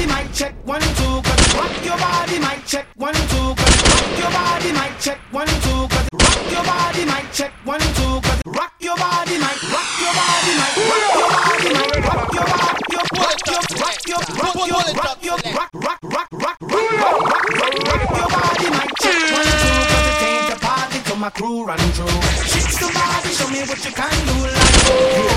body, mic check one two. Cause rock your body, mic check one two. Cause rock your body, mic check one two. Cause rock your body, mic check one two. Cause rock your body, mic rock your body, mic rock your body, mic rock your body, your rock your rock your rock your rock your rock rock rock rock rock rock rock rock your body, mic check one two. Cause it ain't a party till my crew run through. Shake somebody, show me what you can do. Like oh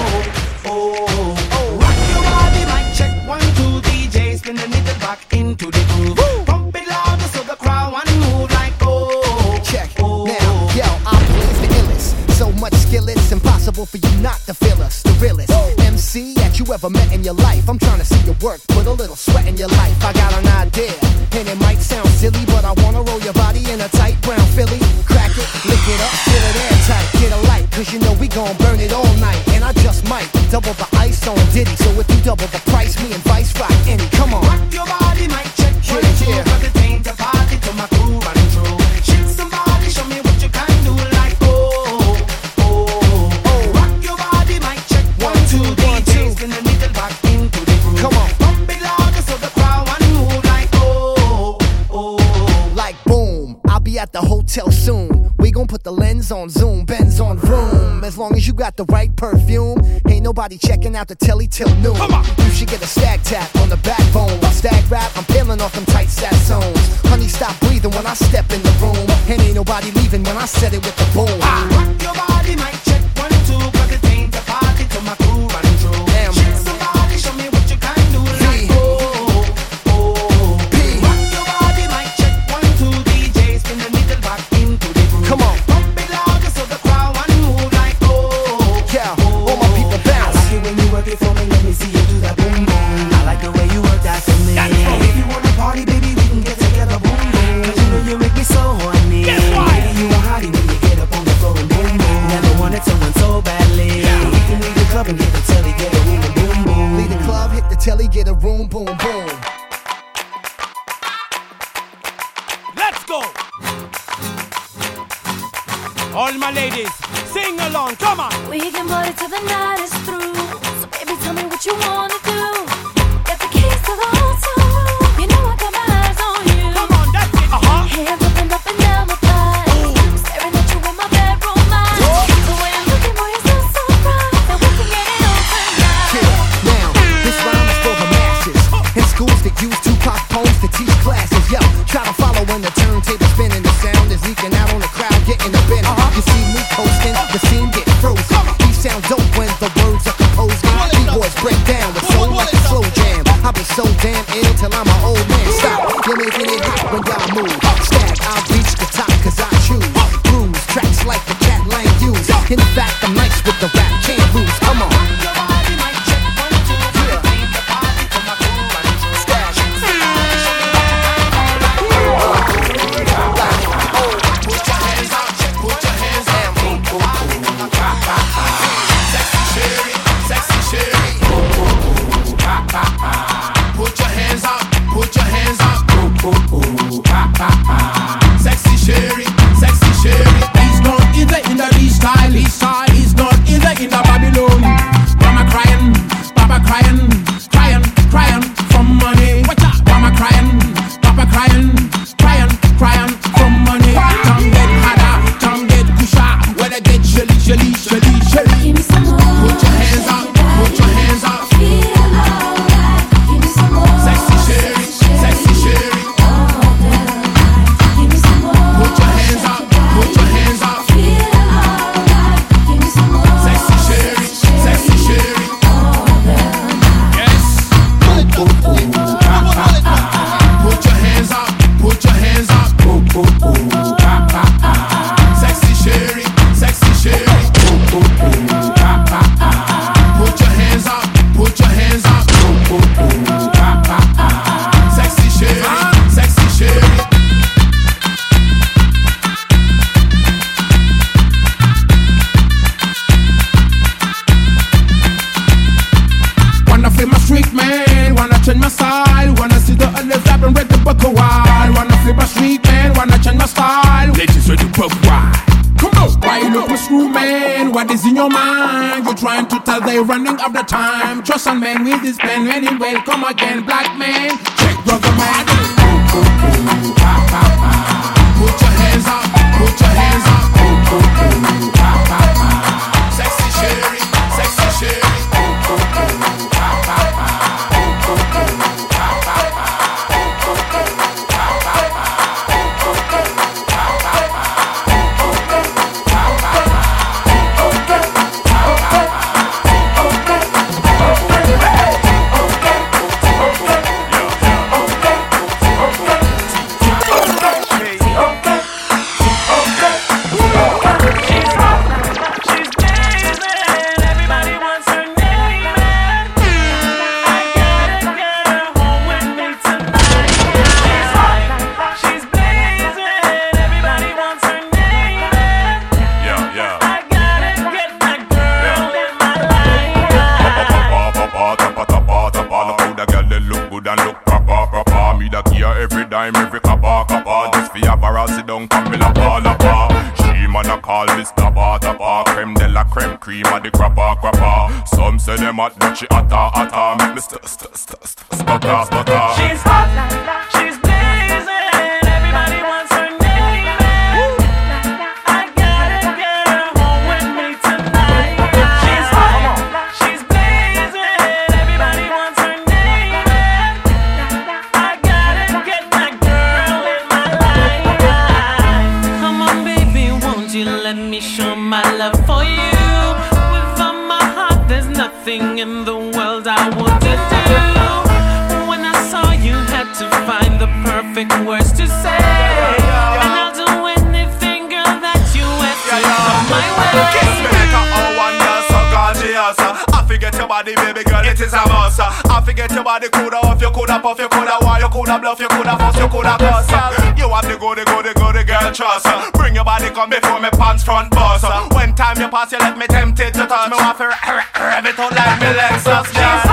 oh oh. oh. Rock your body, mic check one two. DJ spin the needle back into the groove. Pump it louder so the crowd want move like oh. Check. Oh. Now, yo, I'm pleased the illest. So much skill, it's impossible for you not to feel us. The realest MC that you ever met in your life. I'm trying to see your work, put a little sweat in your life. I got an idea, and it might sound silly, but I wanna roll your body in a tight brown Philly. Crack it, lick it up, fill it airtight. Get a light, cause you know we gon' burn it all night. And I just might double the ice on Diddy. So if you double the price, me and Vice rock any. Come on. Rock your body, mic check one Yeah, two. yeah. Cause it ain't a party till my crew run through. Shake somebody, show me what you can do. Like oh oh oh. Rock your body, mic check one two. One, DJ two. spin the needle back into the groove. Come on. Pump it louder so the crowd want move. Like oh oh. like boom. I'll be at the hotel soon. Put the lens on zoom, Benz on vroom. As long as you got the right perfume, ain't nobody checking out the telly till noon. You should get a stag tap on the backbone. While stag rap, I'm peeling off them tight zones. Honey, stop breathing when I step in the room. And ain't nobody leaving when I set it with the boom. Rock Are they running up the time? Trust on man with his pen when he will come again. Black man, check brother man. Ooh, ooh, ooh, ah, ah, ah. Put your hands up. She's. my. top off, you coulda war, you coulda bluff, you coulda fuss, you coulda cuss. You have the goody, goody, goody girl trust. Bring your body come before me pants front bust. When time you pass, you let me tempted to touch. Me want to rev it out like me Lexus. yeah.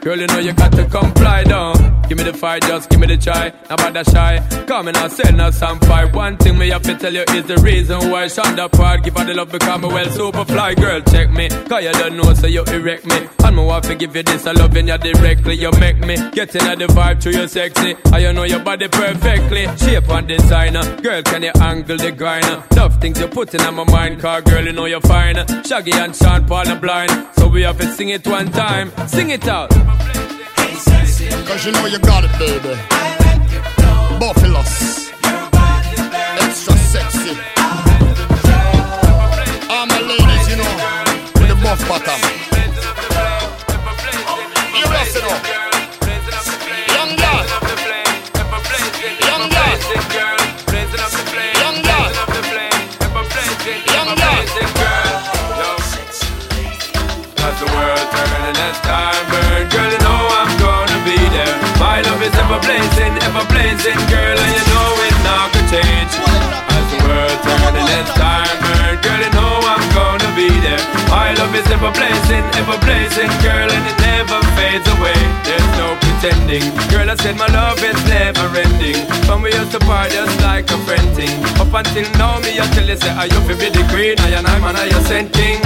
Girl, you know you got to comply, down. Give me the fire, just try, no bother shy. Come and I'll send us some fire. One thing me have to tell you is the reason why Shonda part. Give her the love because a well super fly. Girl, check me. Cause you don't know, so you erect me. And me want to give you this, I love you directly. You make me get at the vibe to your sexy. I you know your body perfectly. Shape and designer. Girl, can you angle the grinder? Love things you're putting on my mind. Car girl, you know you're fine. Shaggy and Sean Paul are blind. So we have to sing it one time. Sing it out. Cause you know you got it, baby. Buffaloes. Extra sexy. All my ladies, you know, with the buff bottom. You rough up. Is ever blazing, ever blazing, girl, and you know it not gonna change. As the world turning as time burn, girl, you know I'm gonna be there. My love is ever blazing, ever blazing, girl, and it never fades away. There's no pretending, girl. I said my love is never ending. From we used to part just like a friend thing. Up until now, me I tell you say I you fi be the queen, I and I'm an I you sent king.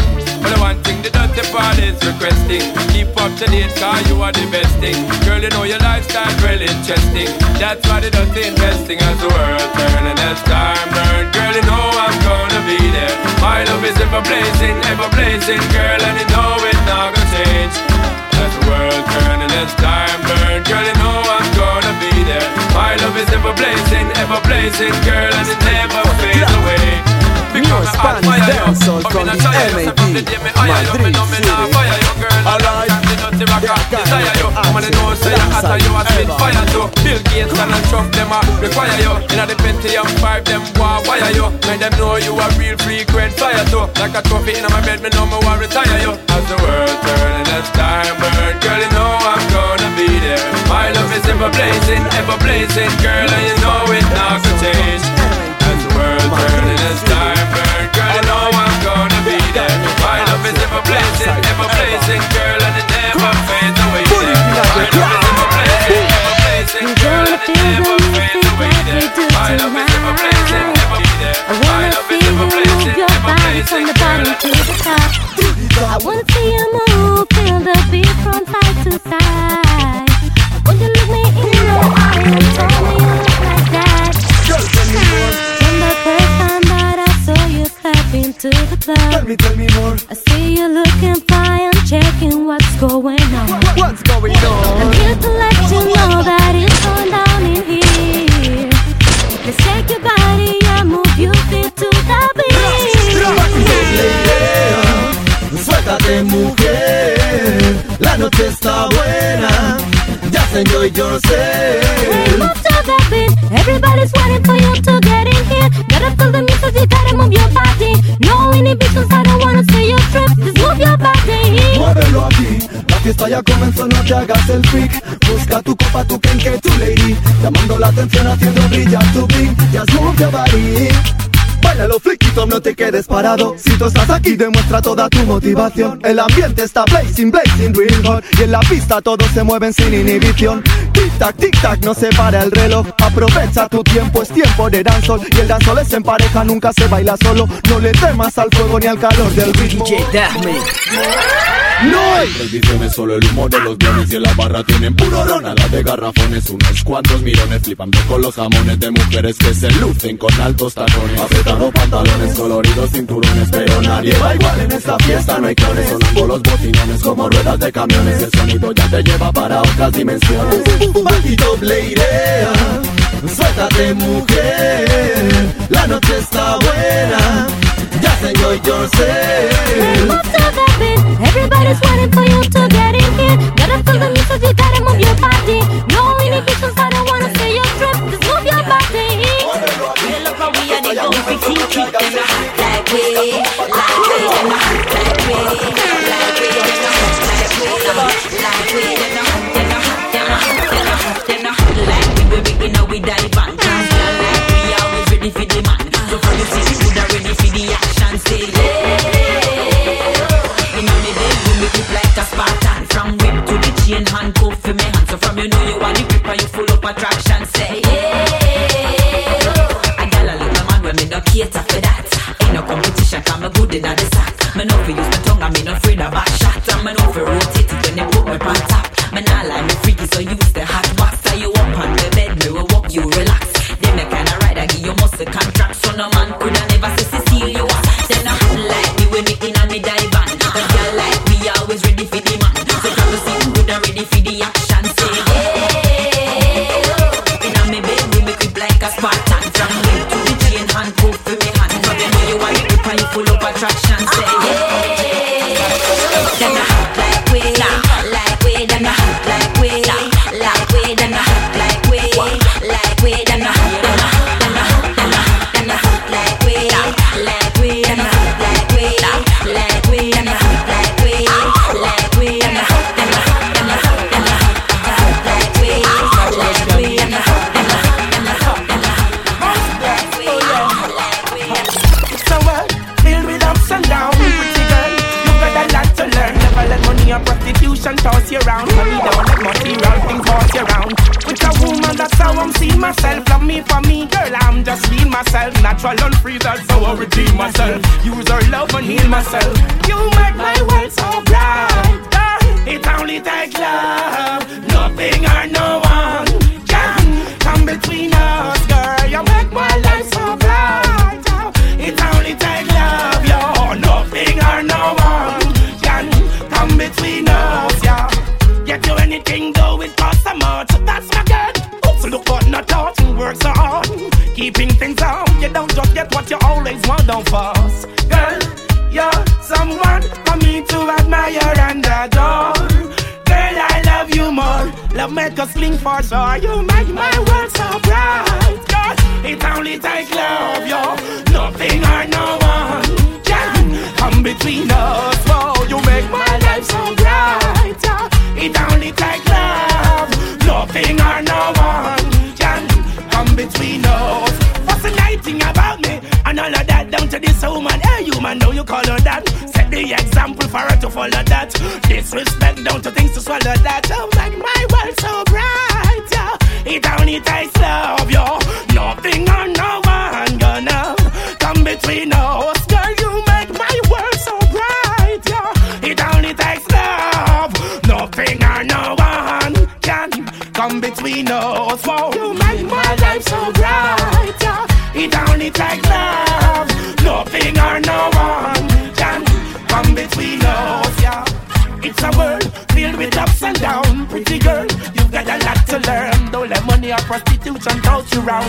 The one thing the dirty part is requesting Keep up to date cause you are the best thing. Girl you know your lifestyle really interesting. That's why the dirty investing as the world turn and as time burn Girl you know I'm gonna be there. My love is ever blazing, ever blazing Girl and you know it's not gonna change. As the world turn and as time burn Girl you know I'm gonna be there. My love is ever blazing, ever blazing Girl from the MAD, Madrid City. Alright, desire you. I'm gonna know say you hotter, you a spit fire too. Bill Gates and Trump them a require you. Inna the Pentium five them want wire you. Make them know you a real frequent flyer too. Like a trophy inna my bed, me know me want retire you. As the world turn and as time burn, girl you know I'm gonna be there. My love is ever blazing, ever blazing, girl, and you know it not gonna change. As the world turn and as time burn, girl you know I'm love is ever blazing, ever blazing, girl, and it never fades away. Put it in the love is crowd. ever blazing, ever blazing, girl, and it never fades away. My love is ever blazing, ever be there. I wanna you move your body from the bottom to the top. I wanna see you move, feel the beat from side to side. When you look me in the eye and tell me into the Tell club, me, tell me more. I see you looking fine, checking what's going on. What's going on? I'm here to let you know that it's going down in here. Let's shake your body and move your feet to the beat. Suéltate mujer, la noche está buena. Just enjoy yourself. move to the beat. Everybody's waiting for you to get in fiesta ya comenzó, no te hagas el freak. Busca tu copa, tu kenke, tu lady. Llamando la atención, haciendo brillar tu move your body. Bailalo fliquito, no te quedes parado. Si tú estás aquí, demuestra toda tu motivación. El ambiente está blazing, blazing, real hot. Y en la pista todos se mueven sin inhibición. Tic tac, tic tac, no se para el reloj. Aprovecha tu tiempo, es tiempo de dancehall. Y el dancehall es en pareja, nunca se baila solo. No le temas al fuego ni al calor del ritmo. No hay Prohibiciones, solo el humo de los bienes y en la barra tienen puro ron Nada de garrafones, unos cuantos mirones Flipando con los jamones de mujeres que se lucen con altos tacones Pantalones, coloridos cinturones Pero nadie va igual en esta fiesta, no hay clones Sonando los bocinones como ruedas de camiones El sonido ya te lleva para otras dimensiones Bajito bleirea, suéltate mujer, la noche está buena, just enjoy yourself. Everybody's waiting for you to get in here. Gotta feel the music, you gotta move your body. No inhibitions, I don't wanna pretty kick them hot like we, like we, like we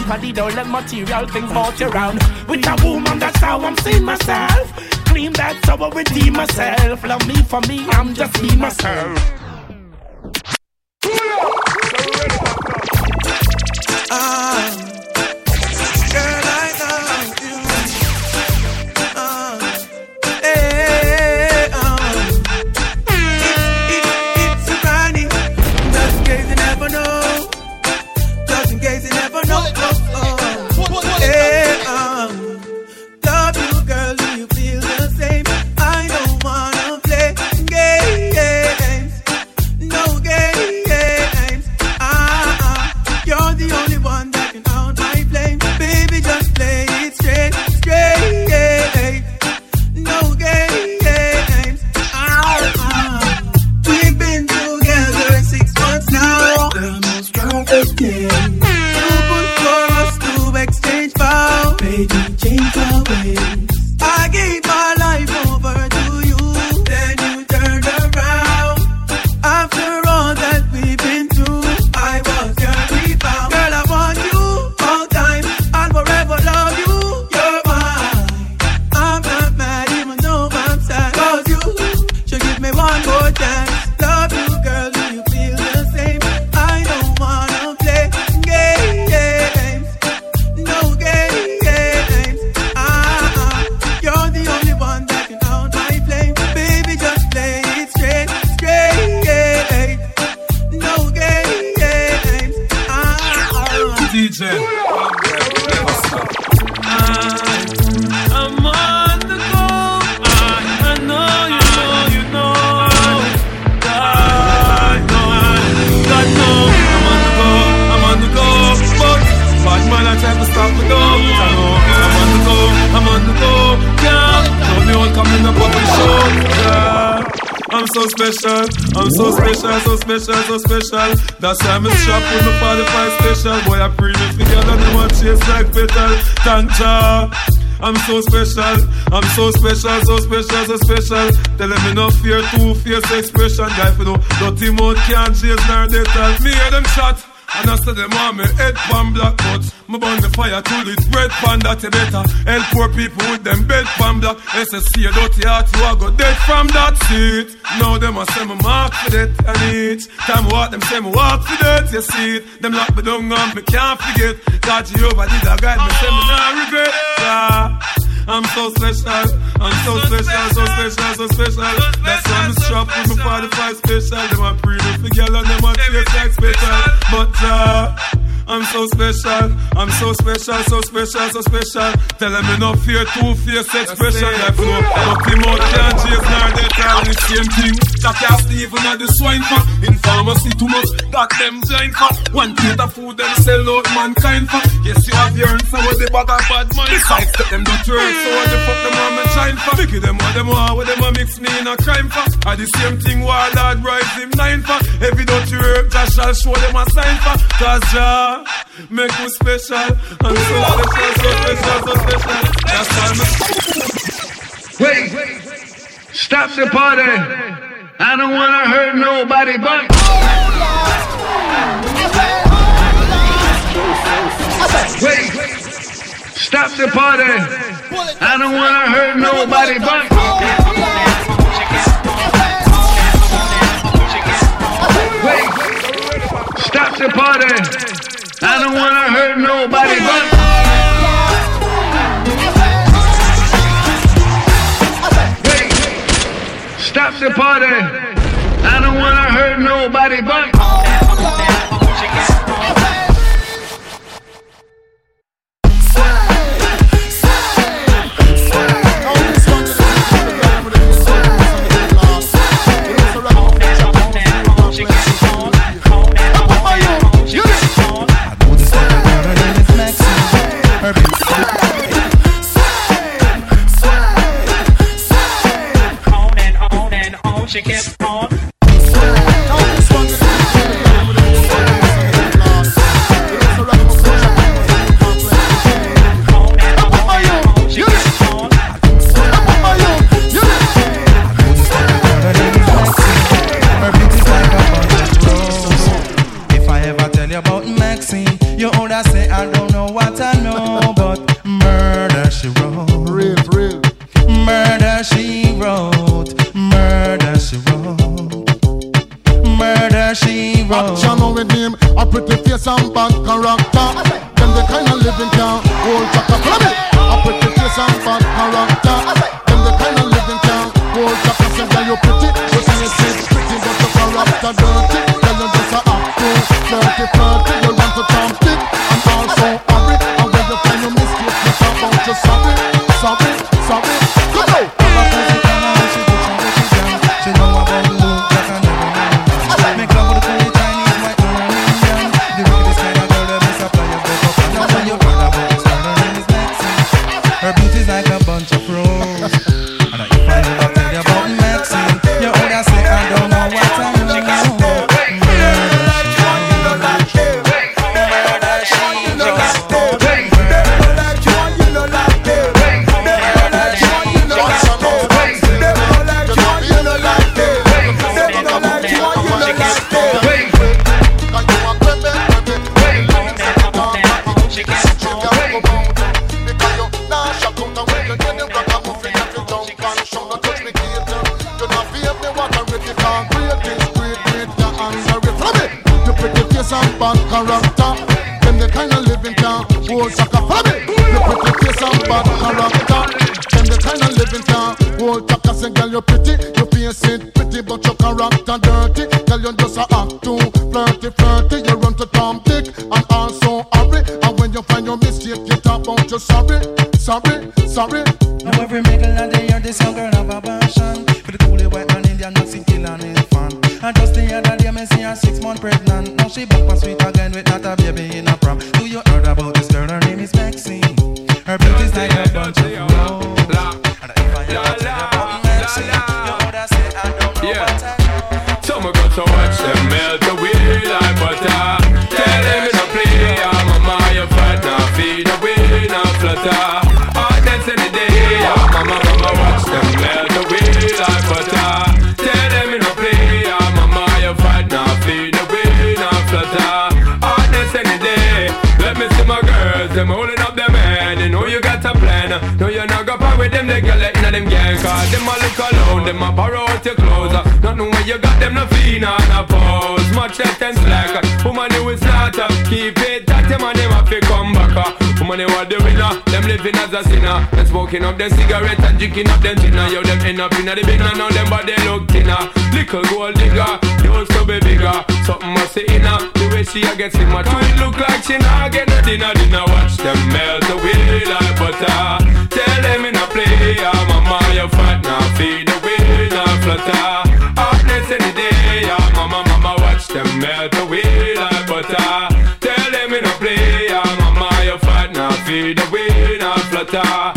I they don't let material things bought around. With a woman, that's how I'm seeing myself. Claim that's how I redeem myself. Love me for me, I'm just me myself. Ah. special. I'm so special, so special, so special. That's why I'm shop with my 45 special. Boy, I premium for girl and they want chase like petal. Thank ya. I'm so special, I'm so special, so special, so special. Tell them enough fear, two fierce expression. Guy, for no dirty mouth can't chase nor they tell me. Hear them shot. And I said them want me head pan black But me burn the fire to it red pan that you better Help poor people with them bed pan black. SSC a dirty heart you a go dead from that seat. Now them a say me mark for death, and it Time what them say me walk for death. you see it. Them lock me down and me can't forget. God Jehovah did a guide me say me not regret. Yeah. I'm so special. I'm so, special, so special, so special. That's why I'm strapped with my 45 special. Them a pretty, the girl and them a taste like special. But, uh, I'm so special, I'm so special, so special, so special. Tell them me no fear, two face expression. flow no, nothing more can chase Now they tell the same thing. That cast even at the swine fat. In pharmacy too much, that them joint fat. One plate of food them sell out mankind fat. Yes, you have your answer with the bought of bad man. I step them the turn, so what the fuck them on me shine fat. Pick them what them are, what them are mix me in a crime fat. I the same thing while Lord rise him nine fat. Every don't you herb, Josh shall show them a sign fat. Cause Josh Make me special. So the so, special, so special. That's why me Wait, stop the party. I don't wanna hurt nobody but. Wait, stop the party. I don't wanna hurt nobody but. Wait, stop the party. I don't wanna hurt nobody but. Wait, stop the party. I don't wanna hurt nobody but. She kept on. Character. Them the kind of living can hold chaka. Follow me. You pretty face and bad character. Them the kind of living can hold chaka. Say girl you pretty, you face it pretty, but your character dirty. Girl you just a act too flirty, flirty. You run to Tom Dick and also hurry. And when you find your mistake, you talk about you sorry, sorry, sorry. Now every middle of the year, this young girl have a passion For the coolie white man Indian, Mexican and his fan And just the other day, me see her six month pregnant. Now she back for sweet again with not a baby in a prom. Do you heard about this girl? Her name is Maxine. Her beauty's like a bunch of roses And if I ever tell you about Maxine You would have say I don't know what I know. So me got to watch them them holding up them hand. You know you got a plan, no you're not go part with them, they let in them gang cause them a look alone, them a borrow out your clothes. Nothing where you got them no fee, nah, no pose. Much less than slack. Woman, you is not up. Keep it you are the winner. Them living as a sinner. Them smoking up them cigarette and drinking up them dinner. Yo, them end up in the bin and now them body look thinner. Little gold digger, used to be bigger. Something must say inner. The way she a get simmer. To it look like she not get no dinner. Dinner watch them melt away like butter. Tell them you fat star.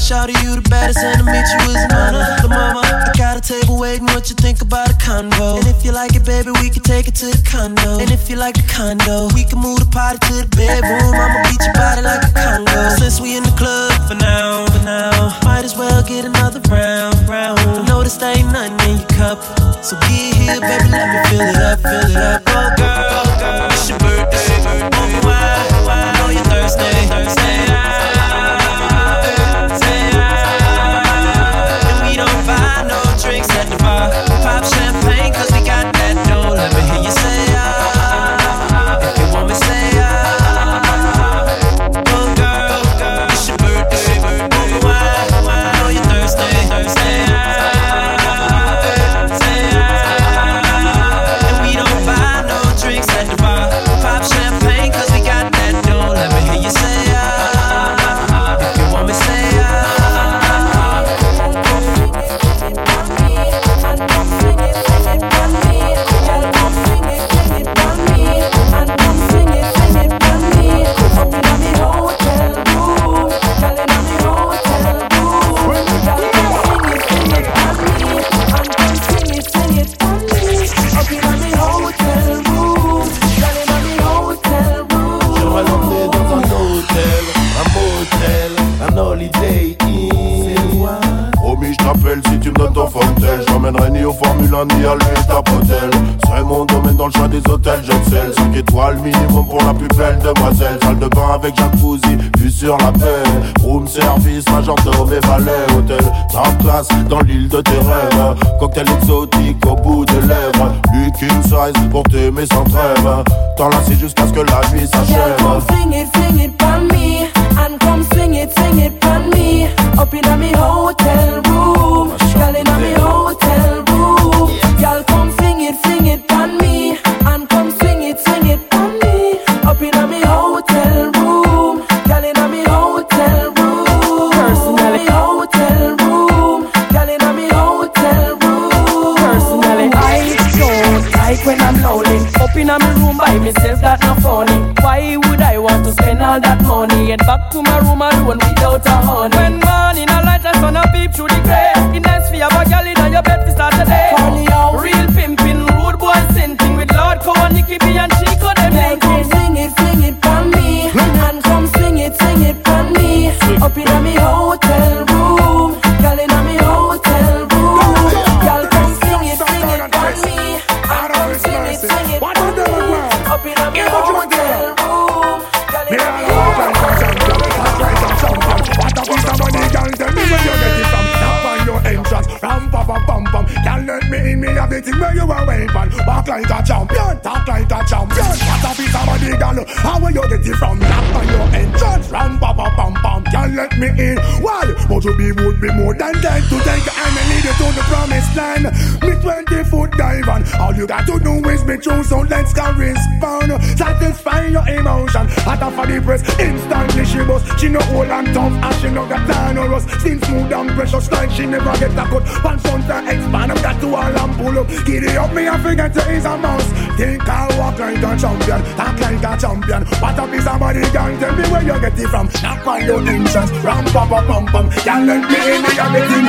Shout you the baddest, and to meet you is an honor. The mama, I got a table waiting. What you think about a convo? And if you like it, baby, we can take it to the condo. And if you like the condo, we can move the party to the bedroom. I'ma beat your body like a condo. Since we in the club for now, for now, might as well get another round, round. I know there ain't nothing in your cup, so get here, baby, let me fill it up, fill it up, oh girl, girl, it's your. nani, allez, tapotelle. C'est mon domaine dans le choix des hôtels, j'excelle. 5 étoiles minimum pour la plus belle demoiselle. Salle de bain avec jacuzzi, vue sur la paix. Room service, majordome et valet. Hôtel, ta classe dans l'île de tes rêves. Cocktail exotique au bout des lèvres. Looking size pour t'aimer sans trêve. T'en jusqu'à ce que la nuit s'achève. Fling it, fling it, me. And come swing it, swing it, me. Up in a me hotel room. Buy myself that no funny. Why would I want to spend all that money? Get back to my room alone without a honey. When morning a light and sun a peep through the grey. It nice for you have a gal in your bed to start the day. Real pimpin', rude boy scenting with Lord and Nicky B and Chico them Girl, come sing it, sing it for me And come sing it, sing it for me Up in me like a champion, talk like a champion. What a piece of money, girl, how where you get it from Knock on your entrance, ram pa pa pum pum Girl, let me in? But you be would be more than dead To take. And lead you to the promised land. Me 20 foot dive all you got to do is be true So let's go respond. Satisfy your emotion. Hot off of the press, instantly she bust. She no old and tough and she no got time or us Skin smooth and precious like she never get a cut. One on to expand, I've got to all and pull up. Giddy up me and forget to is a mouse. Think I walk like a champion, talk like a champion. What up is somebody gang, tell me where you get it from. Knock on your entrance, ram pa pa pum pum Can't let me in, me got me thing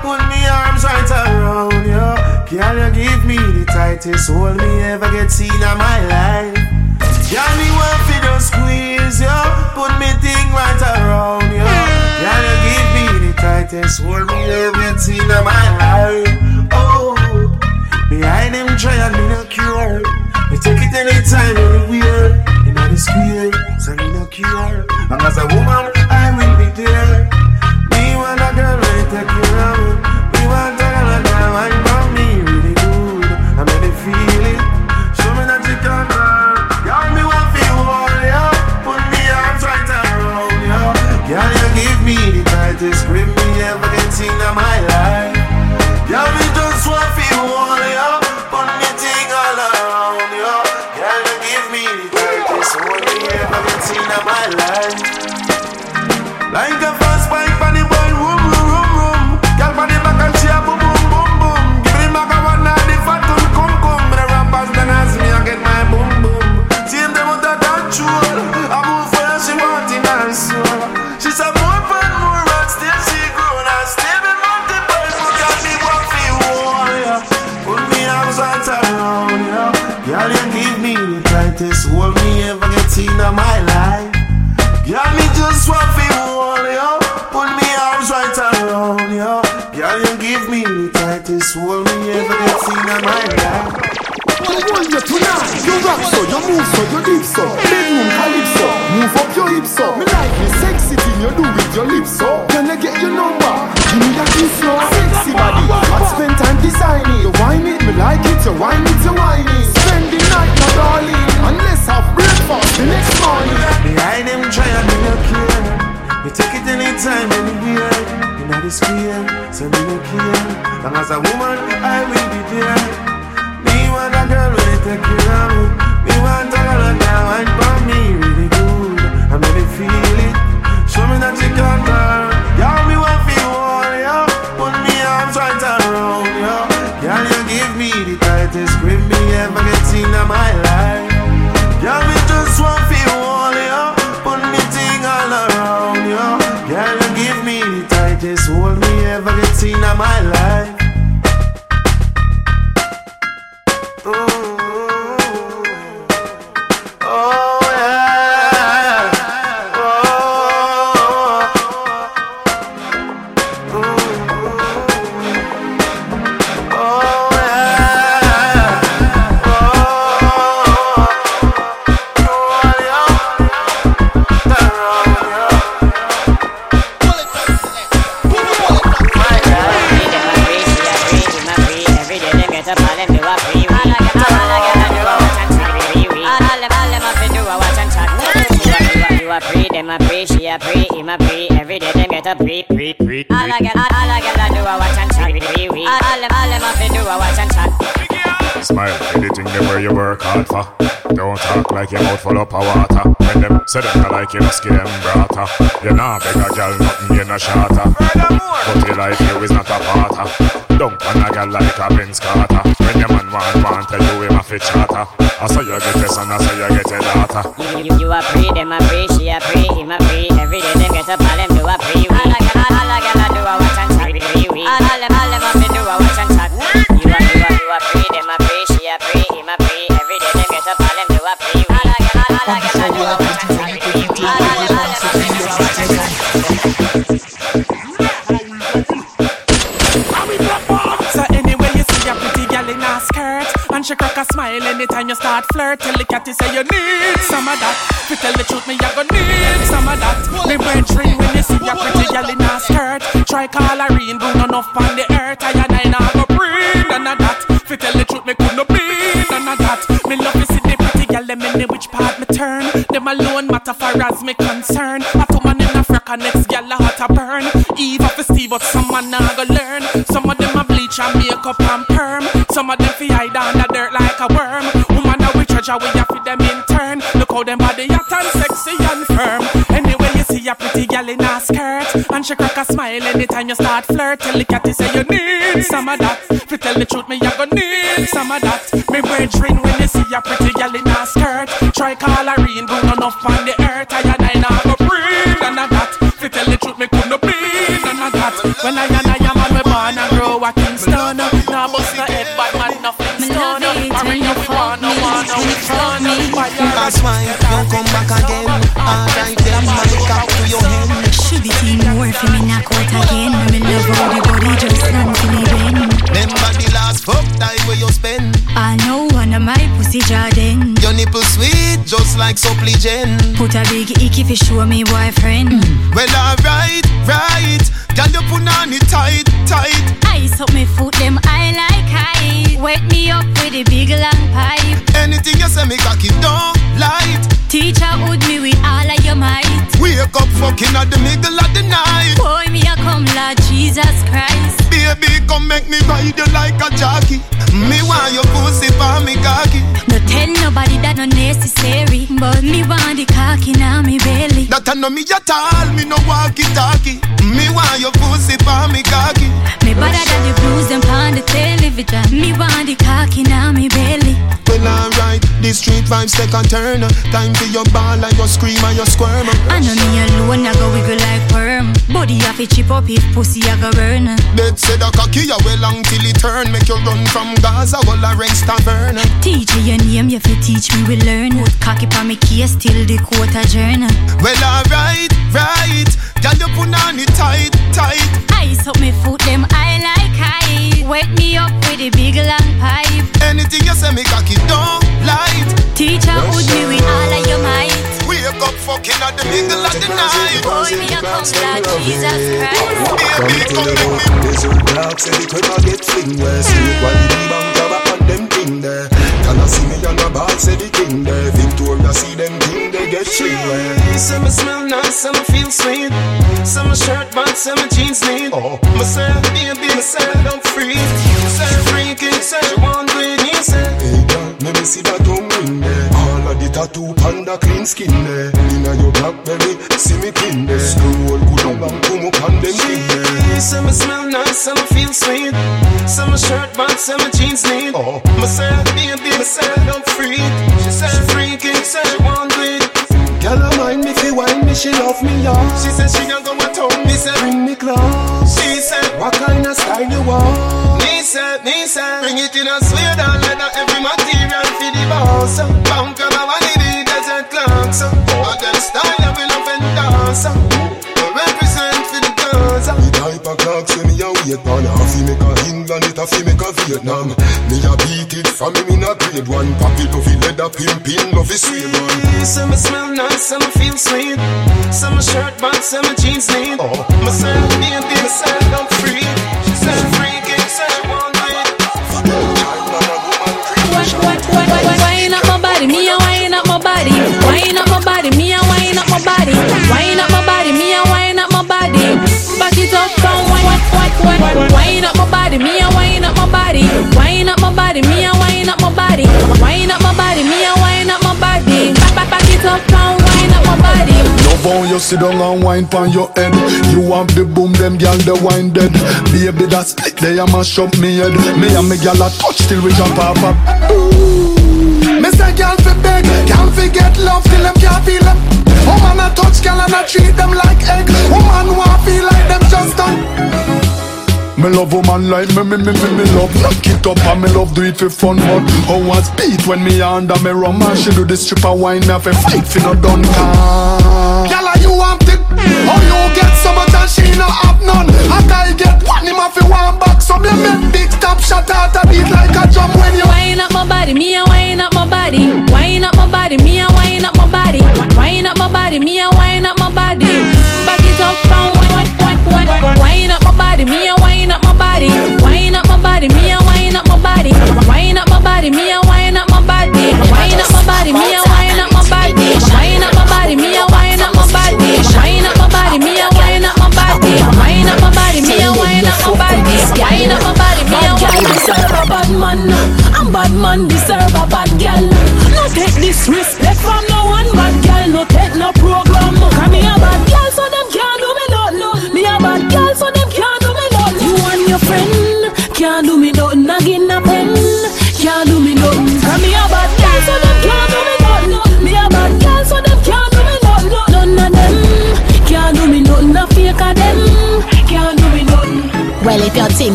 Put me arms right around you. Girl, you give me the tightest hold me ever get seen in my life. Girl, me want fi just squeeze you. Put me thing right around you. Girl, you give me the tightest hold me ever get seen in my life. Oh, behind them try and me no cure. Me take it anytime, anywhere. In the square, so me no cure. And as a woman, up of water. When them say them I like you, just give them brata. You nah beg a girl nothing, you no shatter. But your life you is not a parter. Don't pan a girl like a Vince Carter. When your man want, want tell you him a fi charter. I say you get this and I say you get a daughter. You, you, you a pre, them a pre, start flirt Tell the catty say you need some of that. To tell the truth, me you gonna need some of that. Me brain ring when you see a pretty girl in a skirt. Try call her in, do none off on the earth. I and I now go breathe, none of that. To tell the truth, me couldn't be none of that. Me love to see the pretty girl, them in the which part me turn. Them alone matter for as me concern. I put man in a frack and next girl a hot a burn. Eve of a Steve, but someone now go learn. Some of them a bleach and makeup and perm. Some of them fi hide a we we feed them in turn. Look how them body hot and sexy and firm. Anyway, you see a pretty girl in a skirt And she crack a smile anytime you start flirt. Tell the catty say you need some of that. Fi tell the truth, me a go need some of that. Me brain ring when you see a pretty girl in a skirt. Try call her none off on the earth. I That's why you come back again. Alright then, my cock to your head. Should be seen more for me knock out again. Me love how the body just stand to me then. Remember the last fuck time where you spend. I know one of my pussy Jordan. Your nipple sweet, just like Supligen. Put a big icky fi show me boyfriend. Mm. Well, alright, right. Girl, you put on it tight, tight. Ice up me foot, them I high. Wet me up with a big long pipe. Anything you say, me cocky don't light. Teacher would me with all of your might. Wake up fucking at the middle of the night. Boy, me a come Lord Jesus Christ. Baby, come make me ride you like a jockey. Me want your pussy for me cocky. No tell nobody that no necessary. But me want the cocky now me belly. That I know me at all, me no walkie talkie. Me want your pussy for me cocky. Me better than the blues them on the television. Me want the cocky now me belly. Well, alright, the street vibes take a turn. Time for your ball and your scream and your squirm. I know me alone, I go wiggle like worm. Body have to chip up if pussy I go burn. Dead said a cocky a well long till it turn. Make you run from Gaza, all a rest tavern. Teach you your name, you fi teach me we learn. Put cocky pa me case till the court adjourn. Well, alright, right. Girl, you put on it tight, tight. Ice up me foot, them I like high. Wet me up with a big long pipe. Anything you say, me cocky don't light. Teacher would me with all of your might. Wake up fucking at the middle of the night. Boy, me a come Lord Jesus Christ. Baby, come make me. There's a dark, say the quick get fling where See what the bank cover on them thing there Can I see me on the bar, say the king there Victoria see them thing, they get fling where Some smell nice, some feel sweet. Some shirt box, some jeans neat. Oh. Myself, baby, myself, I'm free. Myself, freaky, say, one way, he said. Hey girl, let me see that tongue ring there All of the tattoo panda clean skin there Inna your blackberry, see me pin there Scroll good up and come up on them thing there Some smell nice, and some feel sweet. Some shirt box, some jeans neat. Oh. Myself, baby, myself, I'm free. She said, freaky, say, one way. Girl, I mind me fi wine me, she love me, yeah She said, she don't go at home. Me said, Bring me close she said, What kind of style you want? Me said, me said, bring it in a suede and leather, every material for the boss. Bump clocks. But them style of love and dance. Represent for the Gaza. The type of clock say me a wait on A fi make a England, it a fi make a Vietnam Me a beat it from me in a grade one Pop it love it leather pimpin, love it suede one Some smell nice, some feel sweet. Some shirt box, some jeans neat. Oh. Myself, baby, myself, I'm free. She said, body, me a wine up my body. Wine up my body, me a wine up my body. Back it up and wine, wine, wine, wine. Wine up my body, me a wine up my body. Wine up my body, me a wine up my body. Wine up my body, me a wine up my body. Back, back, back it up and wine up my body. Love how you sit down and wine pon your head. You have the boom, them gal the wine dead. Baby that split, they a mash up me head. Me and me gal a touch till we jump off up. Ooh. Me say girl fi beg, girl fi get love till them can't feel them. Woman oh, a touch girl and I treat them like egg. Oh, woman want feel like them just done. Me love woman like me, me, me, me, me love Knock it up and me love do it for fun But how was beat when me under me rum And she do the stripper wine have a fight fi no done Girl you want it How you get so much and she no have none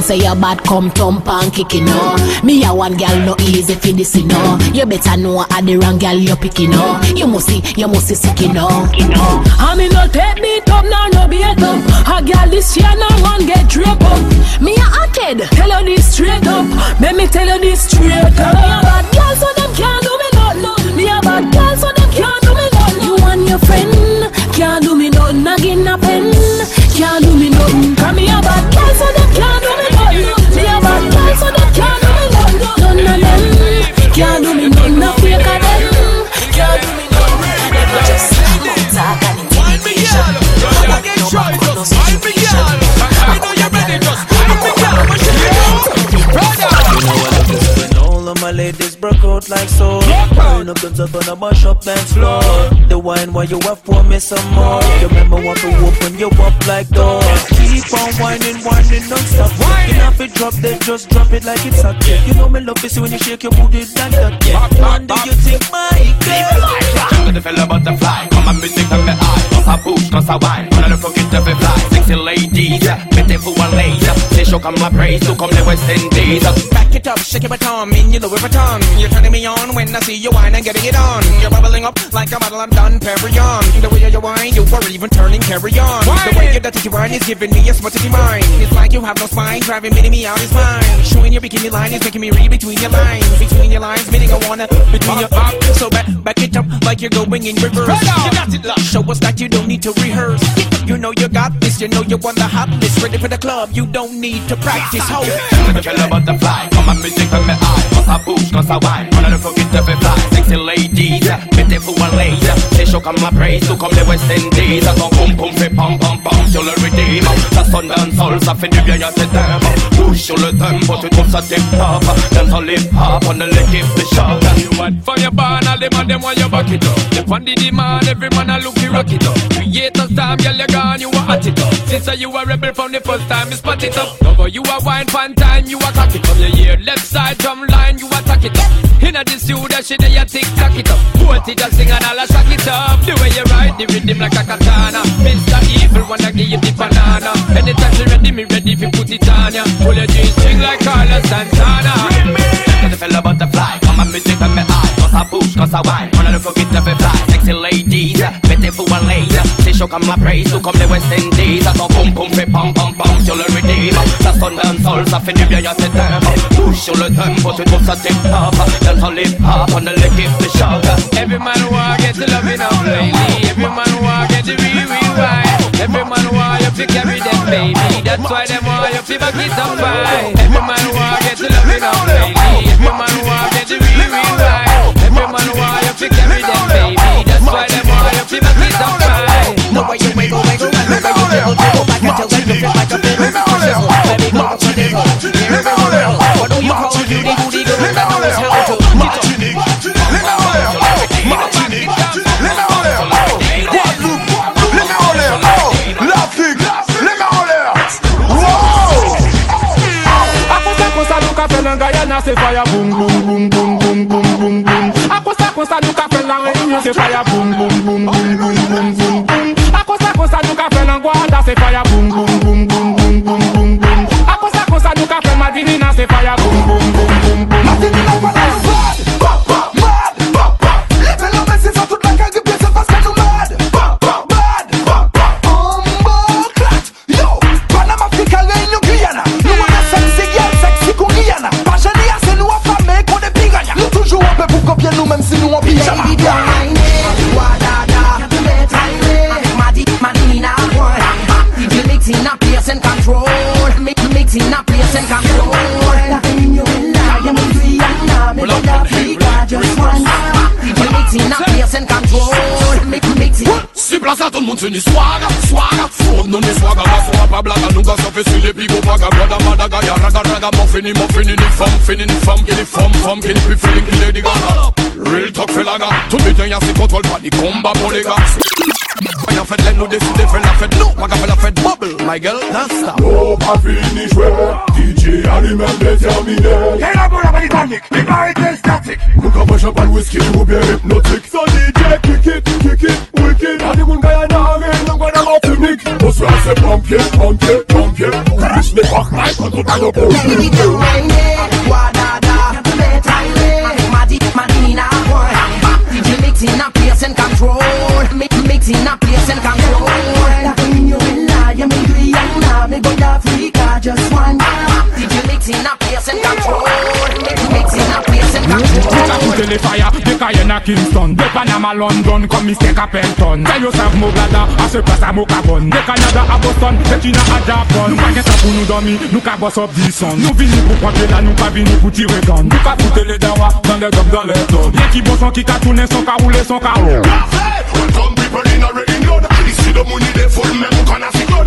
say your bad come thump and kick you know Me a one girl no easy for this you know You better know a the wrong girl you picking know You must see, you must see sick you know I me no take beat up, nor no beat up. A girl this year no one get drape up. Me a kid, tell you this straight up. Let me tell you this straight up. Me a bad girl, so them can't do me nothing. Me a bad girl, so them can't do me nothing. You and your friend can't do me Up top mash up dance floor. The wine while you have pour me some more. You remember want to open you up like doors. Keep on whining, whining non-stop. You know if it drop, then just drop it like it's a hot. You know me love it see when you shake your booty like that. Yeah. One do you think my girl? to the fella butterfly Come and music on me eye Cause I push, cause I whine Wanna look forget every fly Sexy ladies Beautiful one ladies They show come my praise To come the West Indies Back it up, shake it my baton, in your Louis Vuitton. You're turning me on when I see you whine and getting it on. You're bubbling up like a bottle of Dom Perignon. The way you whine, you are even turning carry on. The way you dirty wine is giving me a smutty mind. It's like you have no spine, driving me, to me out his mind. Showing your bikini line is making me read between your lines. Between your lines, meaning I wanna between your up. So back, back it up like you're going in reverse. You got it, love. Show us that you don't need to rehearse. You know you got this, you know you're on the hot list. Ready for the club, you don't need to practice. Hold To the fella butterfly Come and music on me eye Cause I push, cause I whine Wanna look forget every fly Sexy ladies Beautiful one ladies They show come my praise To come the West Indies. I go boom boom fait pam pam pam Sur le redeem. Ça sonne dans le sol Ça fait du bien à tes tempes Bouge sur le tempo Tu trouves ça tip top. Dans ton lip hop On the l'équipe de choc You want your barn All them and them want you back it up. On the demand Every man a look you rock it up Creators time Girl you gone You a hot it up. Since you a rebel From the first time You spot it up. Lover you a wine Fan time You a cock it up. You hear left side drum line You attack it up. Inna the studio She there you tick tock it up. Quote it just sing and all a shock it up. The way you ride the rhythm like a katana. Mr. Evil wanna give you the banana. Anytime she ready me ready fi put it on ya. Pull your G-string like Carlos Santana. Tell the fella butterfly Come and music on me eye. Cause I push, cause I whine. Wanna look forget every fly. Sexy ladies Beautiful one ladies Show come my praise. To come the West Indies. Go boom boom fait pam pam pam Sur le redeem Ça sonne le sol Ça fait du bien à tes tempes Bouge sur le tempo Tu trouves ça tip top Dans ton lip hop On the l'équipe de choc Every man want get the loving up lately Every man want get real wine Every man want you to carry them baby. That's why them want you to back it up fine Every man want get the loving up lately Every man want get the real the way you wiggle, wiggle, and the way you jiggle, jiggle like a jelly, like a fiddle. Baby, go to the go, here we go. What do you call it? Booty, booty, go. That one is hell to Martinique. Martinique. Guyana, c'est fire, boom, boom, boom, boom, boom, boom, boom, boom. À quoi ça, quoi ça, nous qu'a fait la réunion, c'est fire, boom, boom, boom, boom, boom, boom, boom se fire boom boom boom boom boom boom boom boom. A cosa cosa nunca foi mais divina se fire boom. montre ni swaga, swaga Fok nou ni swaga, blaga Nou gasa fe si baga Brada madaga, ya raga raga Mou fini, mou fini, ni fam, fini, ni fam Kini fam, fam, kini feeling, ki lady gaga Real talk fe laga Tout biten ya si kontrol pa ni komba pou lega Faya fet len nou deside fe la fet Maga fe la bubble, my girl, nan stop Nou pa fini jwe DJ animel determine Kè la bola pa di panik, mi pa ete statik Mou ka vajan pal whisky ou bien hypnotik So DJ kick it, kick it, wicked. Adi moun gaya nan say pump it, pump it, pump it. Crash me back like a good apple. Let Baby, do my. Wada da, Magic Madina one. DJ mixing up, place and control. Mixing up, place and control. Just one. DJ mixing up, place and control. Mixing up, place and control. Put a foot in the fire. Cayenne à Kingston, de Panama à London, comme Mistake à Pelton. Tell yourself mon blada, à ce place à Mocabon. De Canada à Boston, de China à Japon. Nous pas qu'un pour nous dormir, nous qu'à boss up 10 sons. Nous venus pour prendre là, nous pas venus pour tirer dans. Nous pas foutre les dawa, dans les dom, dans les dom. Y'a qui bon son qui qu'a tourné, son qu'a roulé, son qu'a roulé. Some people in already know that. Ici de money, they full, même on can't see God.